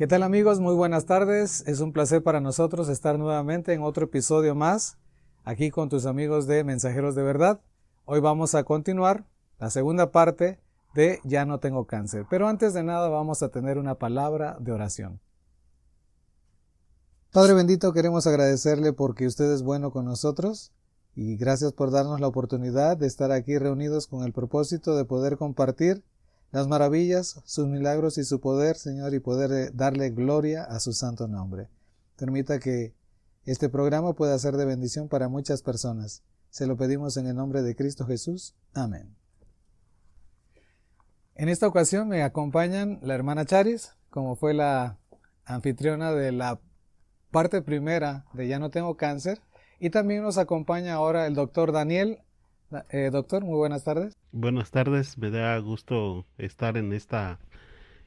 ¿Qué tal amigos? Muy buenas tardes. Es un placer para nosotros estar nuevamente en otro episodio más, aquí con tus amigos de Mensajeros de Verdad. Hoy vamos a continuar la segunda parte de Ya no tengo cáncer. Pero antes de nada vamos a tener una palabra de oración. Padre bendito, queremos agradecerle porque usted es bueno con nosotros y gracias por darnos la oportunidad de estar aquí reunidos con el propósito de poder compartir las maravillas, sus milagros y su poder, Señor, y poder eh, darle gloria a su santo nombre. Permita que este programa pueda ser de bendición para muchas personas. Se lo pedimos en el nombre de Cristo Jesús. Amén. En esta ocasión me acompañan la hermana Charis, como fue la anfitriona de la parte primera de Ya no tengo cáncer, y también nos acompaña ahora el doctor Daniel eh, doctor, muy buenas tardes. Buenas tardes, me da gusto estar en esta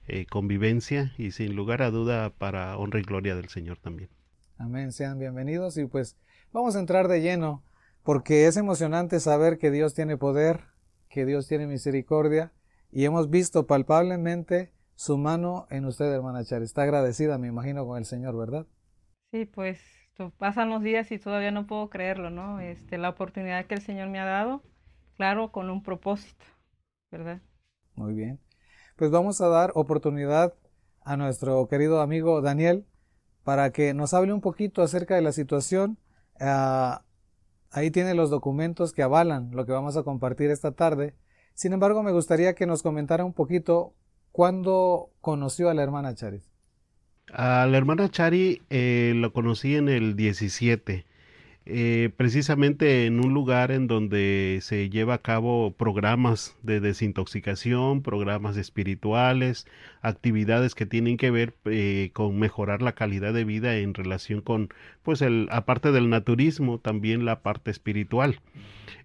eh, convivencia y sin lugar a duda para honra y gloria del Señor también. Amén, sean bienvenidos y pues vamos a entrar de lleno porque es emocionante saber que Dios tiene poder, que Dios tiene misericordia y hemos visto palpablemente su mano en usted, hermana Char. Está agradecida, me imagino, con el Señor, ¿verdad? Sí, pues pasan los días y todavía no puedo creerlo, ¿no? Este, la oportunidad que el Señor me ha dado, claro, con un propósito, ¿verdad? Muy bien. Pues vamos a dar oportunidad a nuestro querido amigo Daniel para que nos hable un poquito acerca de la situación. Ah, ahí tiene los documentos que avalan lo que vamos a compartir esta tarde. Sin embargo, me gustaría que nos comentara un poquito cuándo conoció a la hermana Charis. A la hermana Chari eh, lo conocí en el 17, eh, precisamente en un lugar en donde se lleva a cabo programas de desintoxicación, programas espirituales, actividades que tienen que ver eh, con mejorar la calidad de vida en relación con, pues, el, aparte del naturismo, también la parte espiritual.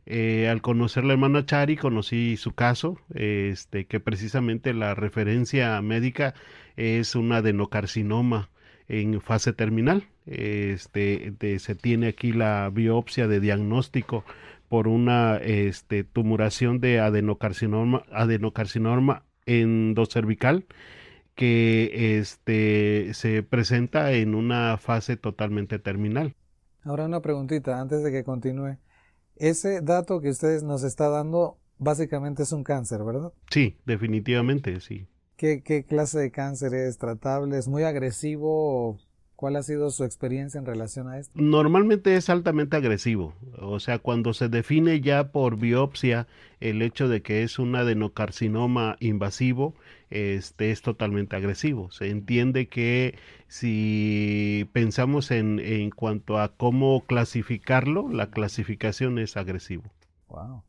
al conocer la hermana Chari, conocí su caso, este, que precisamente la referencia médica es un adenocarcinoma en fase terminal. Este, se tiene aquí la biopsia de diagnóstico por una este, tumuración de adenocarcinoma, adenocarcinoma endocervical que este, se presenta en una fase totalmente terminal. Ahora una preguntita antes de que continúe. Ese dato que ustedes nos está dando básicamente es un cáncer, ¿verdad? Sí, definitivamente, sí. ¿Qué, clase de cáncer es tratable? ¿Es muy agresivo? ¿Cuál ha sido su experiencia en relación a esto? Normalmente es altamente agresivo. O sea, cuando se define ya por biopsia el hecho de que es un adenocarcinoma invasivo, este es totalmente agresivo. Se entiende que si pensamos en, en cuanto a cómo clasificarlo, la clasificación es agresivo. Wow.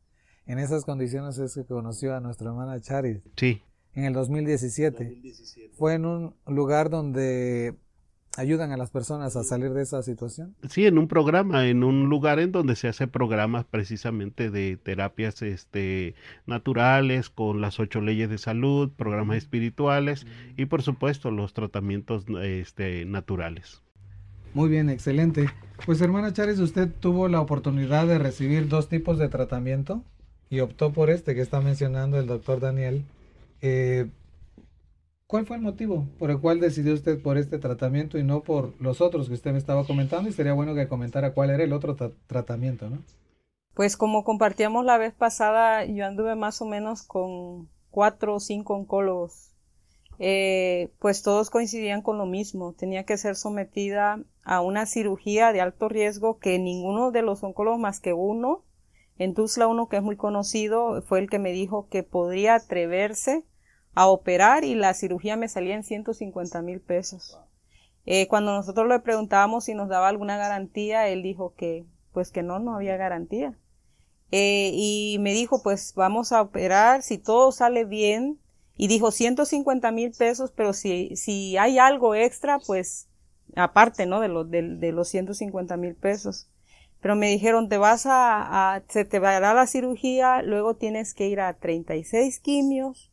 En esas condiciones es que conoció a nuestra hermana Charis. Sí en el 2017. Fue en un lugar donde ayudan a las personas a salir de esa situación. Sí, en un programa, en un lugar en donde se hace programas precisamente de terapias este, naturales con las ocho leyes de salud, programas espirituales y por supuesto los tratamientos este, naturales. Muy bien, excelente. Pues hermana Charis, usted tuvo la oportunidad de recibir dos tipos de tratamiento y optó por este que está mencionando el doctor Daniel eh, ¿Cuál fue el motivo por el cual decidió usted por este tratamiento y no por los otros que usted me estaba comentando? Y sería bueno que comentara cuál era el otro tratamiento, ¿no? Pues como compartíamos la vez pasada, yo anduve más o menos con cuatro o cinco oncólogos. Eh, pues todos coincidían con lo mismo. Tenía que ser sometida a una cirugía de alto riesgo que ninguno de los oncólogos más que uno, en Tuzla uno que es muy conocido, fue el que me dijo que podría atreverse a operar y la cirugía me salía en 150 mil pesos. Eh, cuando nosotros le preguntábamos si nos daba alguna garantía, él dijo que, pues que no, no había garantía. Eh, y me dijo, pues vamos a operar, si todo sale bien, y dijo 150 mil pesos, pero si, si hay algo extra, pues aparte, ¿no? De, lo, de, de los 150 mil pesos. Pero me dijeron, te vas a, a, se te va a dar la cirugía, luego tienes que ir a 36 quimios,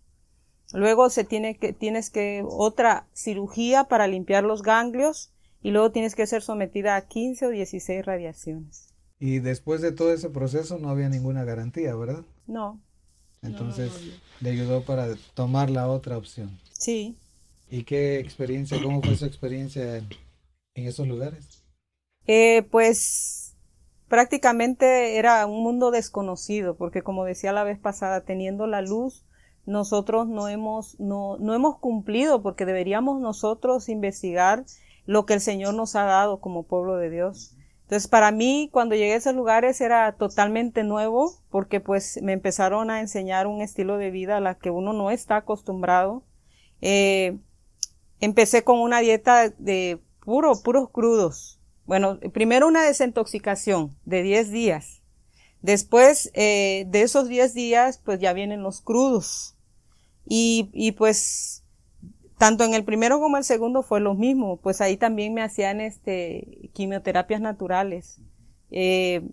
Luego se tiene que, tienes que otra cirugía para limpiar los ganglios y luego tienes que ser sometida a 15 o 16 radiaciones. Y después de todo ese proceso no había ninguna garantía, ¿verdad? No. Entonces le ayudó para tomar la otra opción. Sí. ¿Y qué experiencia, cómo fue su experiencia en, esos lugares? Eh, pues prácticamente era un mundo desconocido, porque como decía la vez pasada, teniendo la luz, nosotros no hemos, no, no hemos cumplido, porque deberíamos nosotros investigar lo que el Señor nos ha dado como pueblo de Dios. Entonces, para mí, cuando llegué a esos lugares era totalmente nuevo, porque pues me empezaron a enseñar un estilo de vida a la que uno no está acostumbrado. Eh, empecé con una dieta de puro, puros crudos. Bueno, primero una desintoxicación de 10 días. Después eh, de esos 10 días, pues ya vienen los crudos. Y, y pues tanto en el primero como el segundo fue lo mismo, pues ahí también me hacían este quimioterapias naturales, eh,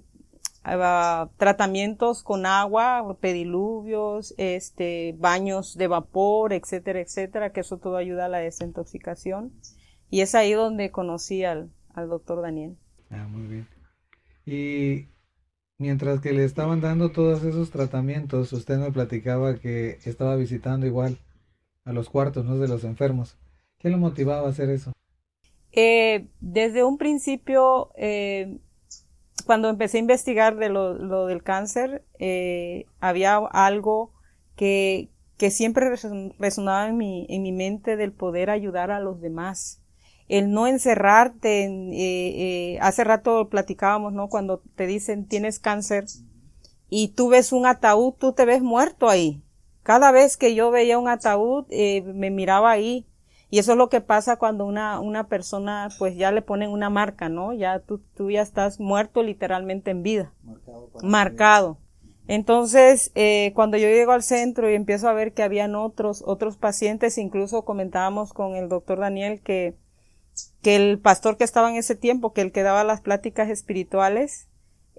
ah, tratamientos con agua, pediluvios, este, baños de vapor, etcétera, etcétera, que eso todo ayuda a la desintoxicación. Y es ahí donde conocí al, al doctor Daniel. Ah, muy bien. Y mientras que le estaban dando todos esos tratamientos, usted me platicaba que estaba visitando igual a los cuartos ¿no? de los enfermos. ¿Qué lo motivaba a hacer eso? Eh, desde un principio, eh, cuando empecé a investigar de lo, del cáncer, eh, había algo que, que siempre resonaba en mi, en mi mente del poder ayudar a los demás. El no encerrarte, en, hace rato platicábamos, ¿no? Cuando te dicen tienes cáncer y tú ves un ataúd, tú te ves muerto ahí. Cada vez que yo veía un ataúd, eh, me miraba ahí. Y eso es lo que pasa cuando una, una persona, pues ya le ponen una marca, ¿no? Ya tú, tú ya estás muerto literalmente en vida. Marcado. Marcado. Entonces, eh, cuando yo llego al centro y empiezo a ver que habían otros, otros pacientes, incluso comentábamos con el doctor Daniel que, que el pastor que estaba en ese tiempo, que el que daba las pláticas espirituales,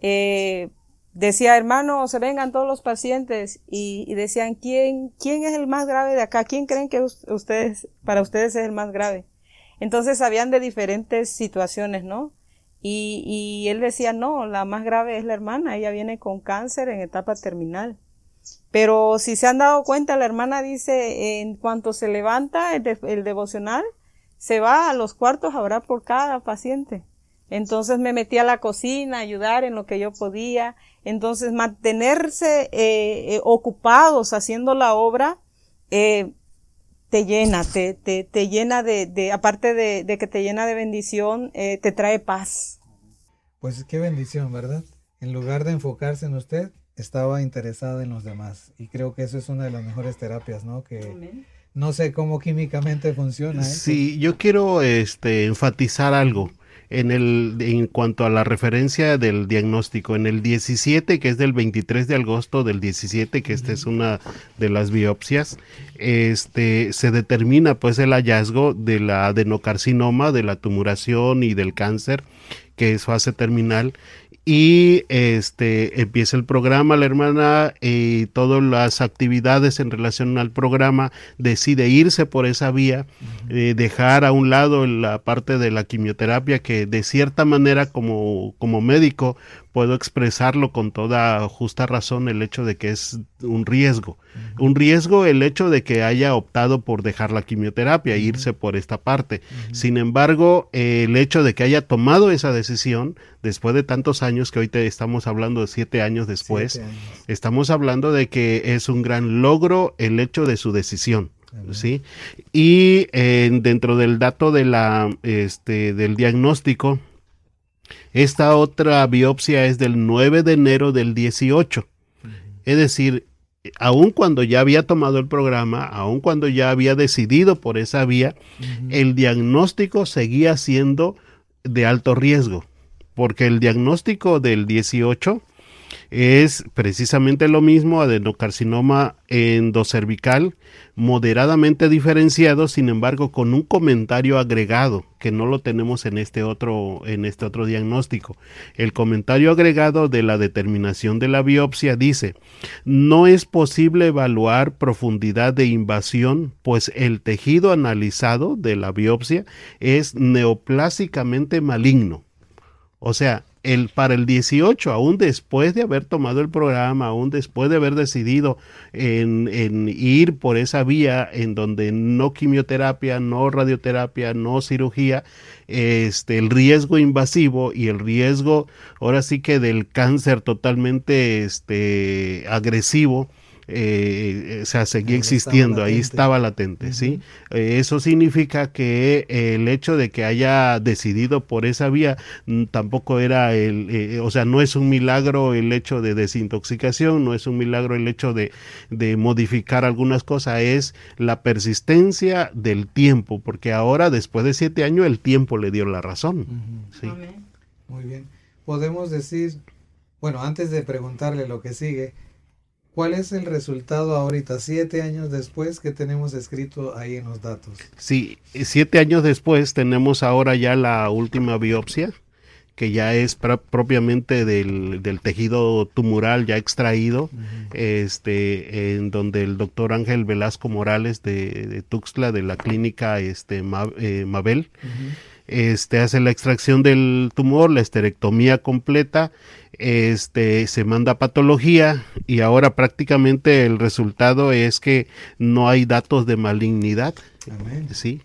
eh, decía, hermano, se vengan todos los pacientes y, decían, ¿quién, ¿quién es el más grave de acá? ¿Quién creen que ustedes, para ustedes es el más grave? Entonces sabían de diferentes situaciones, ¿no? Y, y él decía, no, la más grave es la hermana, ella viene con cáncer en etapa terminal. Pero si se han dado cuenta, la hermana dice, en cuanto se levanta el, el devocional, se va a los cuartos a orar por cada paciente. Entonces me metí a la cocina, a ayudar en lo que yo podía. Entonces mantenerse eh, eh, ocupados haciendo la obra eh, te llena, te, te, te llena de, de aparte de, de, que te llena de bendición, eh, te trae paz. Pues qué bendición, ¿verdad? En lugar de enfocarse en usted, estaba interesada en los demás. Y creo que eso es una de las mejores terapias, ¿no? Que no sé cómo químicamente funciona. Sí, yo quiero este, enfatizar algo en, el, en cuanto a la referencia del diagnóstico. En el 17, que es del 23 de agosto del 17, que esta es una de las biopsias, este, se determina pues el hallazgo de la adenocarcinoma, de la tumuración y del cáncer, que es fase terminal, y este empieza el programa, la hermana y todas las actividades en relación al programa decide irse por esa vía, eh, dejar a un lado la parte de la quimioterapia que de cierta manera como, como médico puedo expresarlo con toda justa razón el hecho de que es un riesgo. Un riesgo el hecho de que haya optado por dejar la quimioterapia e irse por esta parte. Sin embargo, el hecho de que haya tomado esa decisión después de tantos años, que hoy te estamos hablando de siete años después, estamos hablando de que es un gran logro el hecho de su decisión. ¿Sí? Y eh, dentro del dato de la, este, del diagnóstico, esta otra biopsia es del 9 de enero del 18. Es decir, aun cuando ya había tomado el programa, aun cuando ya había decidido por esa vía, el diagnóstico seguía siendo de alto riesgo, porque el diagnóstico del 18 es precisamente lo mismo, adenocarcinoma endocervical, moderadamente diferenciado, sin embargo, con un comentario agregado que no lo tenemos en este otro en este otro diagnóstico. El comentario agregado de la determinación de la biopsia dice: "No es posible evaluar profundidad de invasión, pues el tejido analizado de la biopsia es neoplásicamente maligno." O sea, el, para el 18, aún después de haber tomado el programa, aún después de haber decidido en, en ir por esa vía en donde no quimioterapia, no radioterapia, no cirugía, este, el riesgo invasivo y el riesgo, ahora sí que del cáncer totalmente este, agresivo, eh, o sea, seguía existiendo, ahí estaba latente, ¿sí? Eh, eso significa que el hecho de que haya decidido por esa vía mm, tampoco era el, eh, o sea, no es un milagro el hecho de desintoxicación, no es un milagro el hecho de, de modificar algunas cosas, es la persistencia del tiempo, porque ahora, después de siete años, el tiempo le dio la razón. ¿sí? Muy bien. Podemos decir, bueno, antes de preguntarle lo que sigue, ¿Cuál es el resultado ahorita, siete años después, que tenemos escrito ahí en los datos? Sí, siete años después tenemos ahora ya la última biopsia, que ya es propiamente del, tejido tumoral ya extraído, este, en donde el doctor Ángel Velasco Morales de, Tuxtla, de la clínica este, eh, Mabel, este, hace la extracción del tumor, la esterectomía completa, este, se manda a patología y ahora prácticamente el resultado es que no hay datos de malignidad. Sí,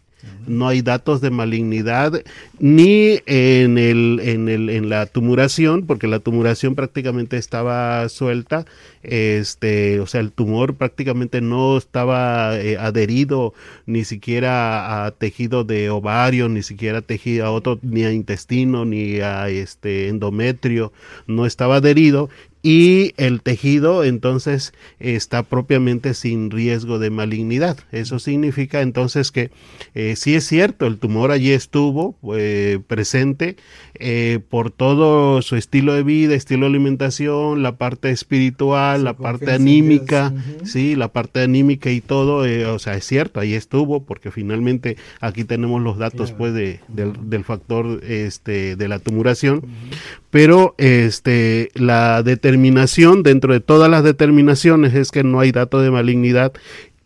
no hay datos de malignidad ni en, el, en, el, en la tumuración, porque la tumuración prácticamente estaba suelta, este, o sea, el tumor prácticamente no estaba eh, adherido ni siquiera a tejido de ovario, ni siquiera tejido a otro, ni a intestino, ni a este endometrio, no estaba adherido y el tejido entonces está propiamente sin riesgo de malignidad. Eso significa entonces que eh, sí es cierto, el tumor allí estuvo eh, presente eh, por todo su estilo de vida, estilo de alimentación, la parte espiritual, la parte anímica, sí, la parte anímica y todo, o sea, es cierto, ahí estuvo porque finalmente aquí tenemos los datos pues de, del, factor este, de la tumuración, pero este, la determinación, dentro de todas las determinaciones, es que no hay dato de malignidad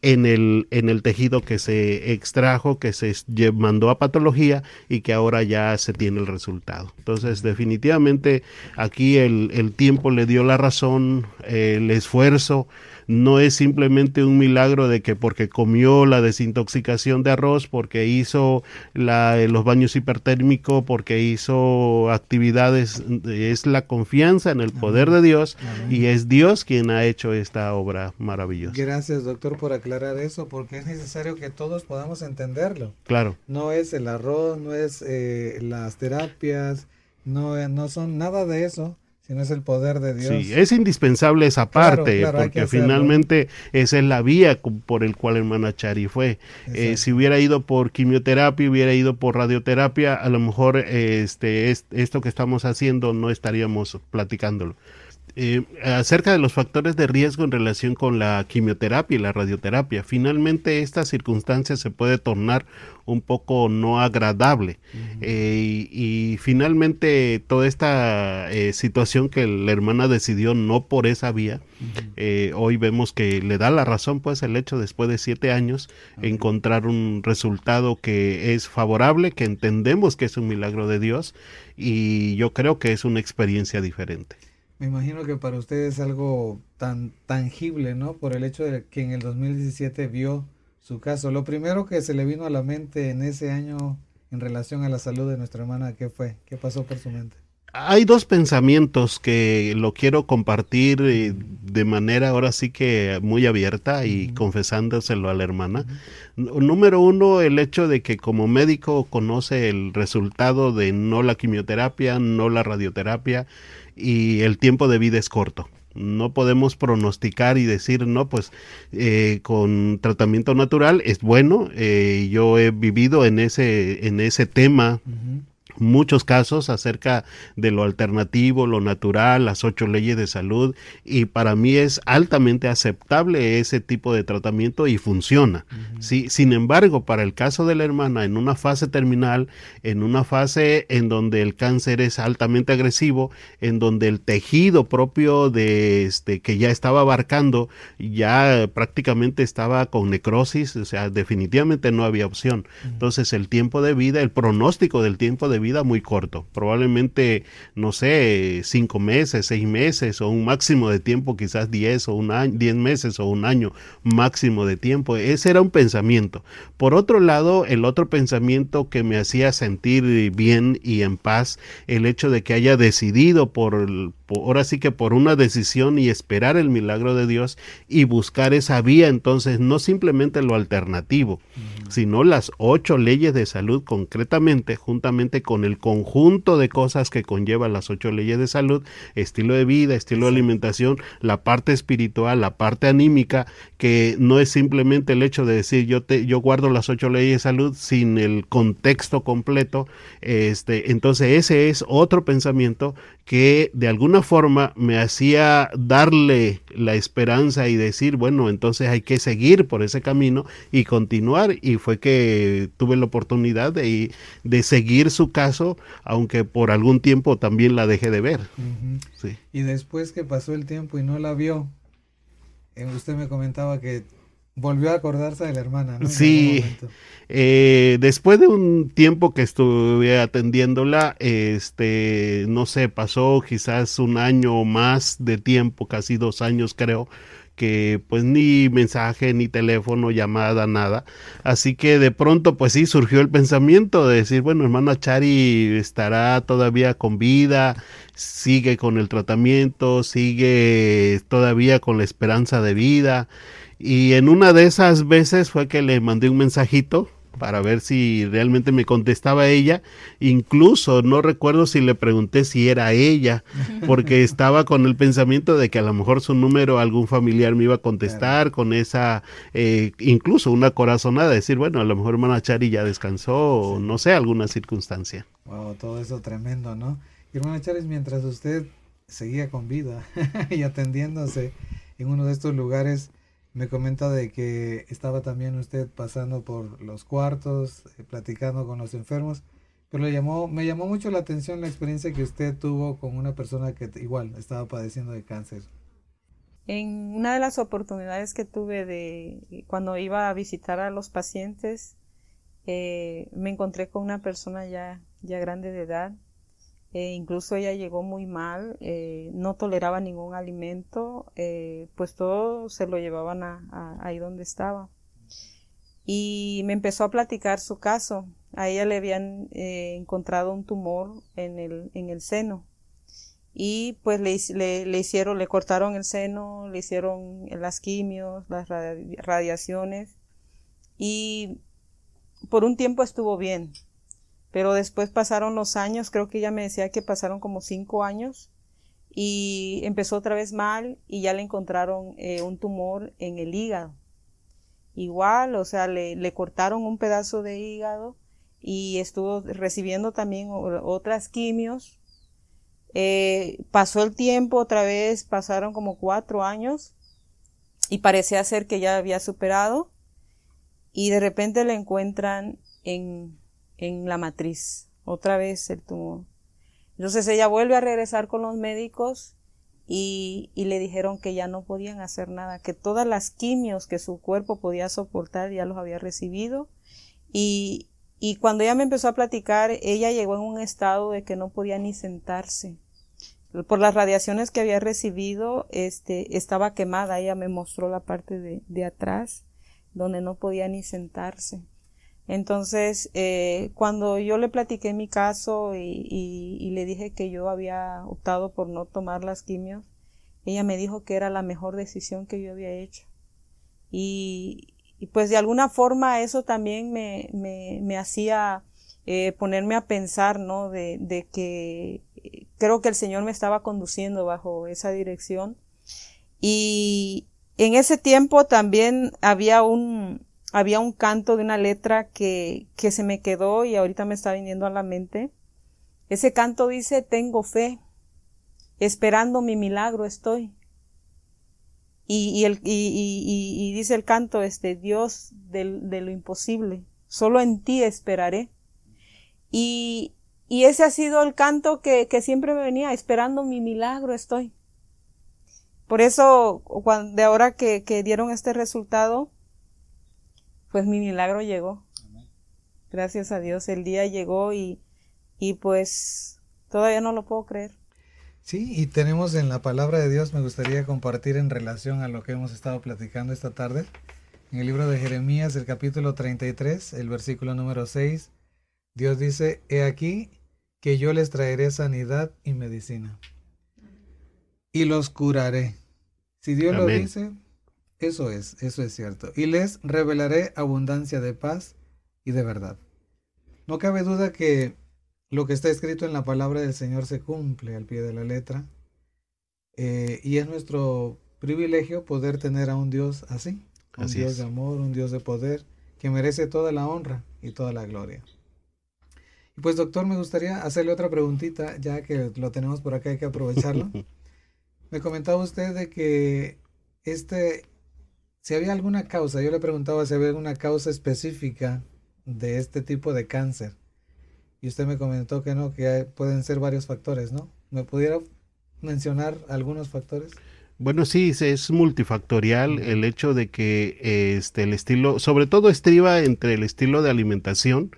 en el, en el tejido que se extrajo, que se mandó a patología y que ahora ya se tiene el resultado. Entonces, definitivamente aquí el, el tiempo le dio la razón, el esfuerzo, no es simplemente un milagro de que porque comió la desintoxicación de arroz, porque hizo la, los baños hipertérmicos, porque hizo actividades, es la confianza en el poder de Dios y es Dios quien ha hecho esta obra maravillosa. Gracias doctor por aclarar eso, porque es necesario que todos podamos entenderlo. Claro. No es el arroz, no es eh, las terapias, no, no son nada de eso si no es el poder de Dios. Sí, es indispensable esa parte, porque finalmente esa es la vía por el cual hermana Chari fue. Eh, si hubiera ido por quimioterapia, hubiera ido por radioterapia, a lo mejor este, esto que estamos haciendo no estaríamos platicándolo. Eh, acerca de los factores de riesgo en relación con la quimioterapia y la radioterapia. Finalmente esta circunstancia se puede tornar un poco no agradable eh, y, finalmente toda esta eh, situación que la hermana decidió no por esa vía, hoy vemos que le da la razón pues el hecho después de siete años encontrar un resultado que es favorable, que entendemos que es un milagro de Dios y yo creo que es una experiencia diferente. Me imagino que para ustedes es algo tan tangible, ¿no? Por el hecho de que en el 2017 vio su caso. Lo primero que se le vino a la mente en ese año en relación a la salud de nuestra hermana, ¿qué fue? ¿Qué pasó por su mente? Hay dos pensamientos que lo quiero compartir eh, de manera ahora sí que muy abierta y confesándoselo a la hermana. Número uno, el hecho de que como médico conoce el resultado de no la quimioterapia, no la radioterapia, y el tiempo de vida es corto. No podemos pronosticar y decir, no, pues eh, con tratamiento natural es bueno. Eh, yo he vivido en ese, en ese tema muchos casos acerca de lo alternativo, lo natural, las ocho leyes de salud y para mí es altamente aceptable ese tipo de tratamiento y funciona. Sin embargo, para el caso de la hermana en una fase terminal, en una fase en donde el cáncer es altamente agresivo, en donde el tejido propio de este que ya estaba abarcando ya prácticamente estaba con necrosis, o sea, definitivamente no había opción. Entonces, el tiempo de vida, el pronóstico del tiempo de vida muy corto, probablemente, no sé, cinco meses, seis meses o un máximo de tiempo, quizás diez o un año, diez meses o un año máximo de tiempo. Ese era un pensamiento. Por otro lado, el otro pensamiento que me hacía sentir bien y en paz, el hecho de que haya decidido por, ahora sí que por una decisión y esperar el milagro de Dios y buscar esa vía, entonces no simplemente lo alternativo, sino las ocho leyes de salud concretamente, juntamente con el conjunto de cosas que conllevan las ocho leyes de salud, estilo de vida, estilo de alimentación, la parte espiritual, la parte anímica, que no es simplemente el hecho de decir yo te yo guardo las ocho leyes de salud sin el contexto completo, este, entonces ese es otro pensamiento que de alguna forma me hacía darle la esperanza y decir, bueno, entonces hay que seguir por ese camino y continuar. Y fue que tuve la oportunidad de, de seguir su caso, aunque por algún tiempo también la dejé de ver. sí. Y después que pasó el tiempo y no la vio, eh, usted me comentaba que volvió a acordarse de la hermana, ¿no? Sí. Eh, después de un tiempo que estuve atendiéndola, este, no sé, pasó quizás un año o más de tiempo, casi dos años creo, que pues ni mensaje, ni teléfono, llamada, nada. Así que de pronto pues sí surgió el pensamiento de decir, bueno, hermana Chari estará todavía con vida, sigue con el tratamiento, sigue todavía con la esperanza de vida. Y en una de esas veces fue que le mandé un mensajito para ver si realmente me contestaba ella. Incluso no recuerdo si le pregunté si era ella, porque estaba con el pensamiento de que a lo mejor su número algún familiar me iba a contestar con esa, eh, incluso una corazonada, decir, bueno, a lo mejor hermana Chari ya descansó o no sé, alguna circunstancia. Wow, todo eso tremendo, ¿no? Y hermana Chari, mientras usted seguía con vida y atendiéndose en uno de estos lugares, me comenta de que estaba también usted pasando por los cuartos, eh, platicando con los enfermos, pero le llamó, me llamó mucho la atención la experiencia que usted tuvo con una persona que igual estaba padeciendo de cáncer. En una de las oportunidades que tuve de cuando iba a visitar a los pacientes, eh, me encontré con una persona ya, ya grande de edad eh, incluso ella llegó muy mal, eh, no toleraba ningún alimento, eh, pues todo se lo llevaban a, ahí donde estaba. Y me empezó a platicar su caso. A ella le habían encontrado un tumor en el, en el seno. Y pues le, le, hicieron, le cortaron el seno, le hicieron las quimios, las radiaciones. Y por un tiempo estuvo bien pero después pasaron los años, creo que ella me decía que pasaron como cinco años y empezó otra vez mal y ya le encontraron eh, un tumor en el hígado. Igual, o sea, le, cortaron un pedazo de hígado y estuvo recibiendo también otras quimios. Eh, pasó el tiempo otra vez, pasaron como cuatro años y parecía ser que ya había superado y de repente le encuentran en en la matriz, otra vez el tumor. Entonces ella vuelve a regresar con los médicos y, y, le dijeron que ya no podían hacer nada, que todas las quimios que su cuerpo podía soportar ya los había recibido. Y, y cuando ella me empezó a platicar, ella llegó en un estado de que no podía ni sentarse. Por las radiaciones que había recibido, este, estaba quemada. Ella me mostró la parte de, de atrás, donde no podía ni sentarse. Entonces, eh, cuando yo le platiqué mi caso y, le dije que yo había optado por no tomar las quimios, ella me dijo que era la mejor decisión que yo había hecho. Y, pues de alguna forma eso también me, me, me hacía eh, ponerme a pensar, ¿no? De, de que creo que el Señor me estaba conduciendo bajo esa dirección. Y en ese tiempo también había un, había un canto de una letra que, que se me quedó y ahorita me está viniendo a la mente. Ese canto dice, tengo fe, esperando mi milagro estoy. Y, y, el, y, y dice el canto, este, Dios de, de, lo imposible, solo en ti esperaré. Y, ese ha sido el canto que, que siempre me venía, esperando mi milagro estoy. Por eso, cuando, de ahora que, que dieron este resultado, pues mi milagro llegó. Gracias a Dios, el día llegó y y pues todavía no lo puedo creer. Sí, y tenemos en la palabra de Dios, me gustaría compartir en relación a lo que hemos estado platicando esta tarde, en el libro de Jeremías, el capítulo 33, el versículo número 6, Dios dice, he aquí que yo les traeré sanidad y medicina, y los curaré. Si Dios lo dice, eso es, eso es cierto. Y les revelaré abundancia de paz y de verdad. No cabe duda que lo que está escrito en la palabra del Señor se cumple al pie de la letra. Eh, y es nuestro privilegio poder tener a un Dios así, un Dios de amor, un Dios de poder, que merece toda la honra y toda la gloria. Y pues doctor, me gustaría hacerle otra preguntita, ya que lo tenemos por acá, hay que aprovecharlo. me comentaba usted de que este, si había alguna causa, yo le preguntaba si había alguna causa específica de este tipo de cáncer. Y usted me comentó que no, que pueden ser varios factores, ¿no? ¿Me pudiera mencionar algunos factores? Bueno, sí, es multifactorial el hecho de que este el estilo, sobre todo estriba entre el estilo de alimentación,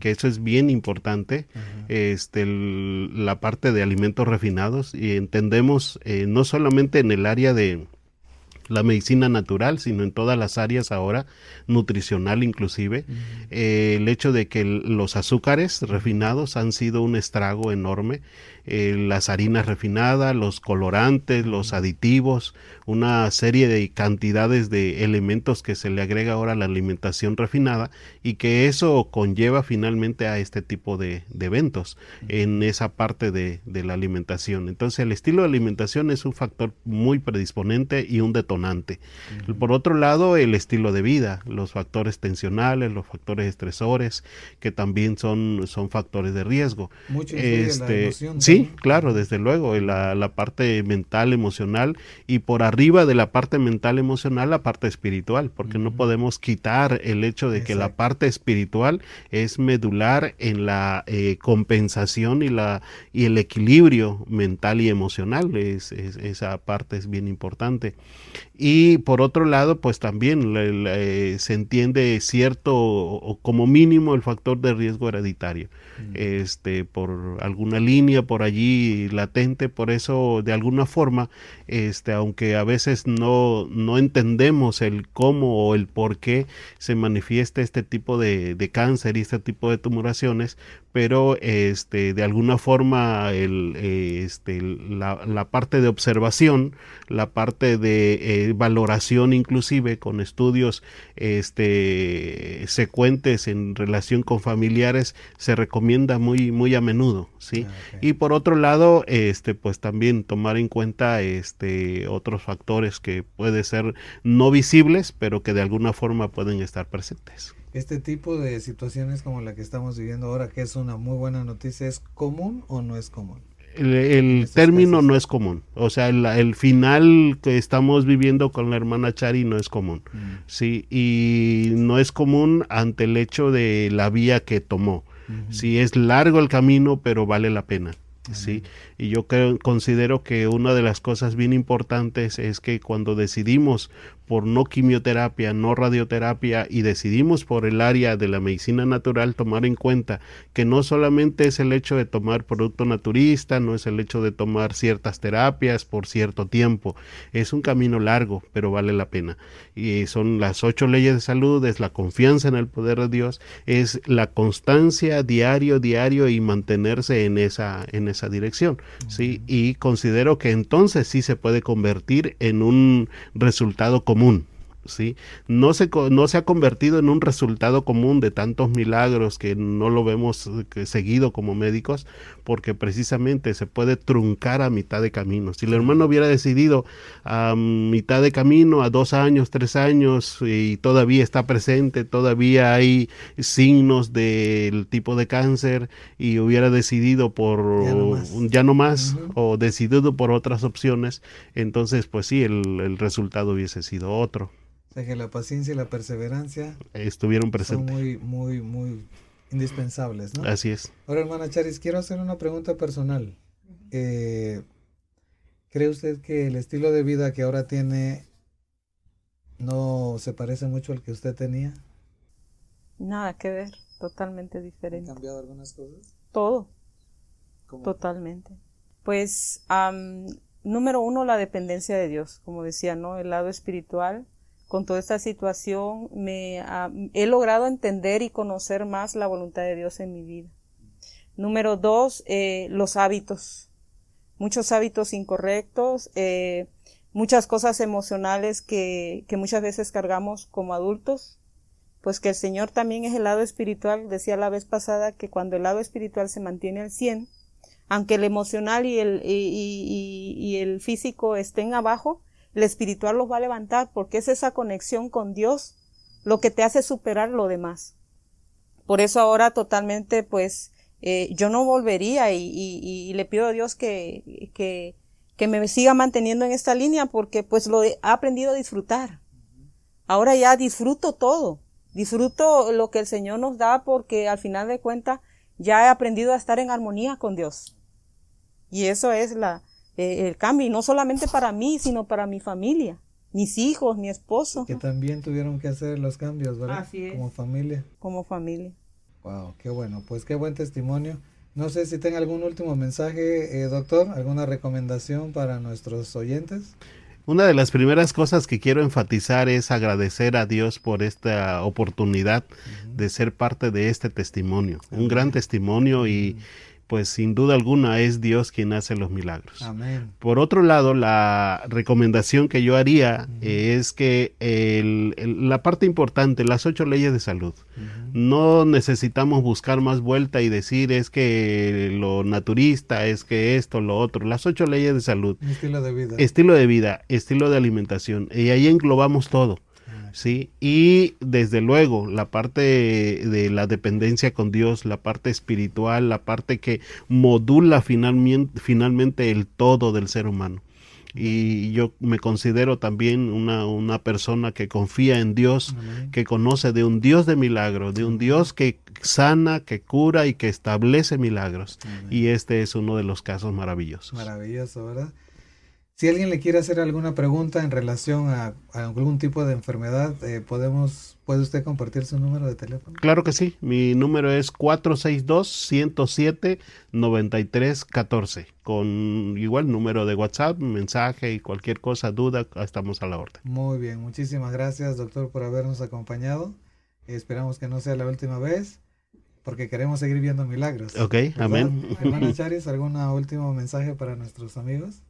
que eso es bien importante, este la parte de alimentos refinados y entendemos eh, no solamente en el área de la medicina natural, sino en todas las áreas ahora, nutricional inclusive. Eh, el hecho de que los azúcares refinados han sido un estrago enorme eh, las harinas refinadas, los colorantes, los aditivos, una serie de cantidades de elementos que se le agrega ahora a la alimentación refinada y que eso conlleva finalmente a este tipo de, eventos en esa parte de, la alimentación. Entonces el estilo de alimentación es un factor muy predisponente y un detonante. Por otro lado, el estilo de vida, los factores tensionales, los factores estresores, que también son, son factores de riesgo. Mucho este, Sí, claro, desde luego, la, la, parte mental, emocional y por arriba de la parte mental, emocional, la parte espiritual, porque no podemos quitar el hecho de que la parte espiritual es medular en la eh, compensación y, la, y el equilibrio mental y emocional, es, esa parte es bien importante. Y por otro lado, pues también se entiende cierto o como mínimo el factor de riesgo hereditario, este, por alguna línea, por allí latente, por eso de alguna forma, este, aunque a veces no, no entendemos el cómo o el por qué se manifiesta este tipo de, de cáncer y este tipo de tumoraciones, pero este, de alguna forma el, este, la, la, parte de observación, la parte de eh, valoración inclusive con estudios este, secuentes en relación con familiares se recomienda muy, muy a menudo. ¿sí? Ah, y por otro lado, este, pues también tomar en cuenta este, otros factores que pueden ser no visibles, pero que de alguna forma pueden estar presentes este tipo de situaciones como la que estamos viviendo ahora, que es una muy buena noticia, ¿es común o no es común? El, término no es común. O sea, el, final que estamos viviendo con la hermana Chari no es común. Mm. Sí, y no es común ante el hecho de la vía que tomó. Sí, es largo el camino, pero vale la pena. Sí, y yo creo, considero que una de las cosas bien importantes es que cuando decidimos por no quimioterapia, no radioterapia y decidimos por el área de la medicina natural tomar en cuenta que no solamente es el hecho de tomar producto naturista, no es el hecho de tomar ciertas terapias por cierto tiempo, es un camino largo, pero vale la pena. Y son las ocho leyes de salud, es la confianza en el poder de Dios, es la constancia diario, diario y mantenerse en esa, en esa dirección. ¿Sí? Y considero que entonces sí se puede convertir en un resultado común. ¿Sí? No se, no se ha convertido en un resultado común de tantos milagros que no lo vemos eh, seguido como médicos, porque precisamente se puede truncar a mitad de camino. Si el hermano hubiera decidido a mitad de camino, a dos años, tres años, y todavía está presente, todavía hay signos del tipo de cáncer, y hubiera decidido por ya no más, o decidido por otras opciones, entonces pues sí, el, el resultado hubiese sido otro. O sea que la paciencia y la perseverancia estuvieron presentes. Son muy, muy, muy indispensables, ¿no? Así es. Ahora, hermana Charis, quiero hacer una pregunta personal. Eh, ¿Cree usted que el estilo de vida que ahora tiene no se parece mucho al que usted tenía? Nada que ver, totalmente diferente. ¿Han cambiado algunas cosas? Todo, Totalmente. Pues, número uno, la dependencia de Dios, como decía, ¿no? El lado espiritual. Con toda esta situación me he logrado entender y conocer más la voluntad de Dios en mi vida. Número dos, eh, los hábitos. Muchos hábitos incorrectos, eh, muchas cosas emocionales que, muchas veces cargamos como adultos pues que el Señor también es el lado espiritual. Decía la vez pasada que cuando el lado espiritual se mantiene al 100, aunque el emocional y, el físico estén abajo, el espiritual los va a levantar porque es esa conexión con Dios lo que te hace superar lo demás. Por eso ahora totalmente, pues, eh, yo no volvería y, le pido a Dios que, que, que me siga manteniendo en esta línea porque pues lo he aprendido a disfrutar. Ahora ya disfruto todo Disfruto lo que el Señor nos da porque al final de cuentas ya he aprendido a estar en armonía con Dios. Y eso es la, eh, el cambio, y no solamente para mí, sino para mi familia, mis hijos, mi esposo. Que también tuvieron que hacer los cambios, ¿verdad? Así es. Como familia. Como familia. Wow, qué bueno, pues qué buen testimonio. No sé si tenga algún último mensaje, eh, doctor, alguna recomendación para nuestros oyentes. Una de las primeras cosas que quiero enfatizar es agradecer a Dios por esta oportunidad de ser parte de este testimonio. Un gran testimonio y pues sin duda alguna es Dios quien hace los milagros. Por otro lado, la recomendación que yo haría es que la parte importante, las ocho leyes de salud, no necesitamos buscar más vuelta y decir es que lo naturista, es que esto, lo otro, las ocho leyes de salud. Estilo de vida. Estilo de vida, estilo de alimentación. Y ahí englobamos todo. ¿Sí? Y desde luego la parte de la dependencia con Dios, la parte espiritual, la parte que modula finalmente, finalmente el todo del ser humano. Y yo me considero también una, una persona que confía en Dios, que conoce de un Dios de milagros, de un Dios que sana, que cura y que establece milagros. Y este es uno de los casos maravillosos. Maravilloso, ¿verdad? Si alguien le quiere hacer alguna pregunta en relación a, algún tipo de enfermedad, eh, podemos, ¿puede usted compartir su número de teléfono? Claro que sí. Mi número es 462-107-9314. Con igual número de WhatsApp, mensaje y cualquier cosa, duda, estamos a la orden. Muy bien. Muchísimas gracias, doctor, por habernos acompañado. Esperamos que no sea la última vez porque queremos seguir viendo milagros. Ok, amén. Hermana Charis, ¿algún último mensaje para nuestros amigos?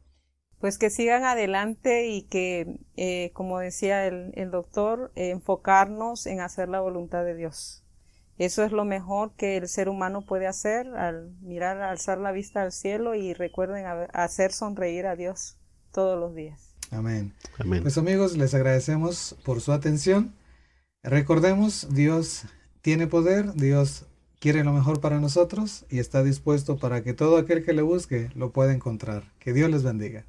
Pues que sigan adelante y que, eh, como decía el, el doctor, enfocarnos en hacer la voluntad de Dios. Eso es lo mejor que el ser humano puede hacer al mirar, alzar la vista al cielo y recuerden hacer sonreír a Dios todos los días. Amén. Amén. Pues amigos, les agradecemos por su atención. Recordemos, Dios tiene poder, Dios quiere lo mejor para nosotros y está dispuesto para que todo aquel que le busque lo pueda encontrar. Que Dios les bendiga.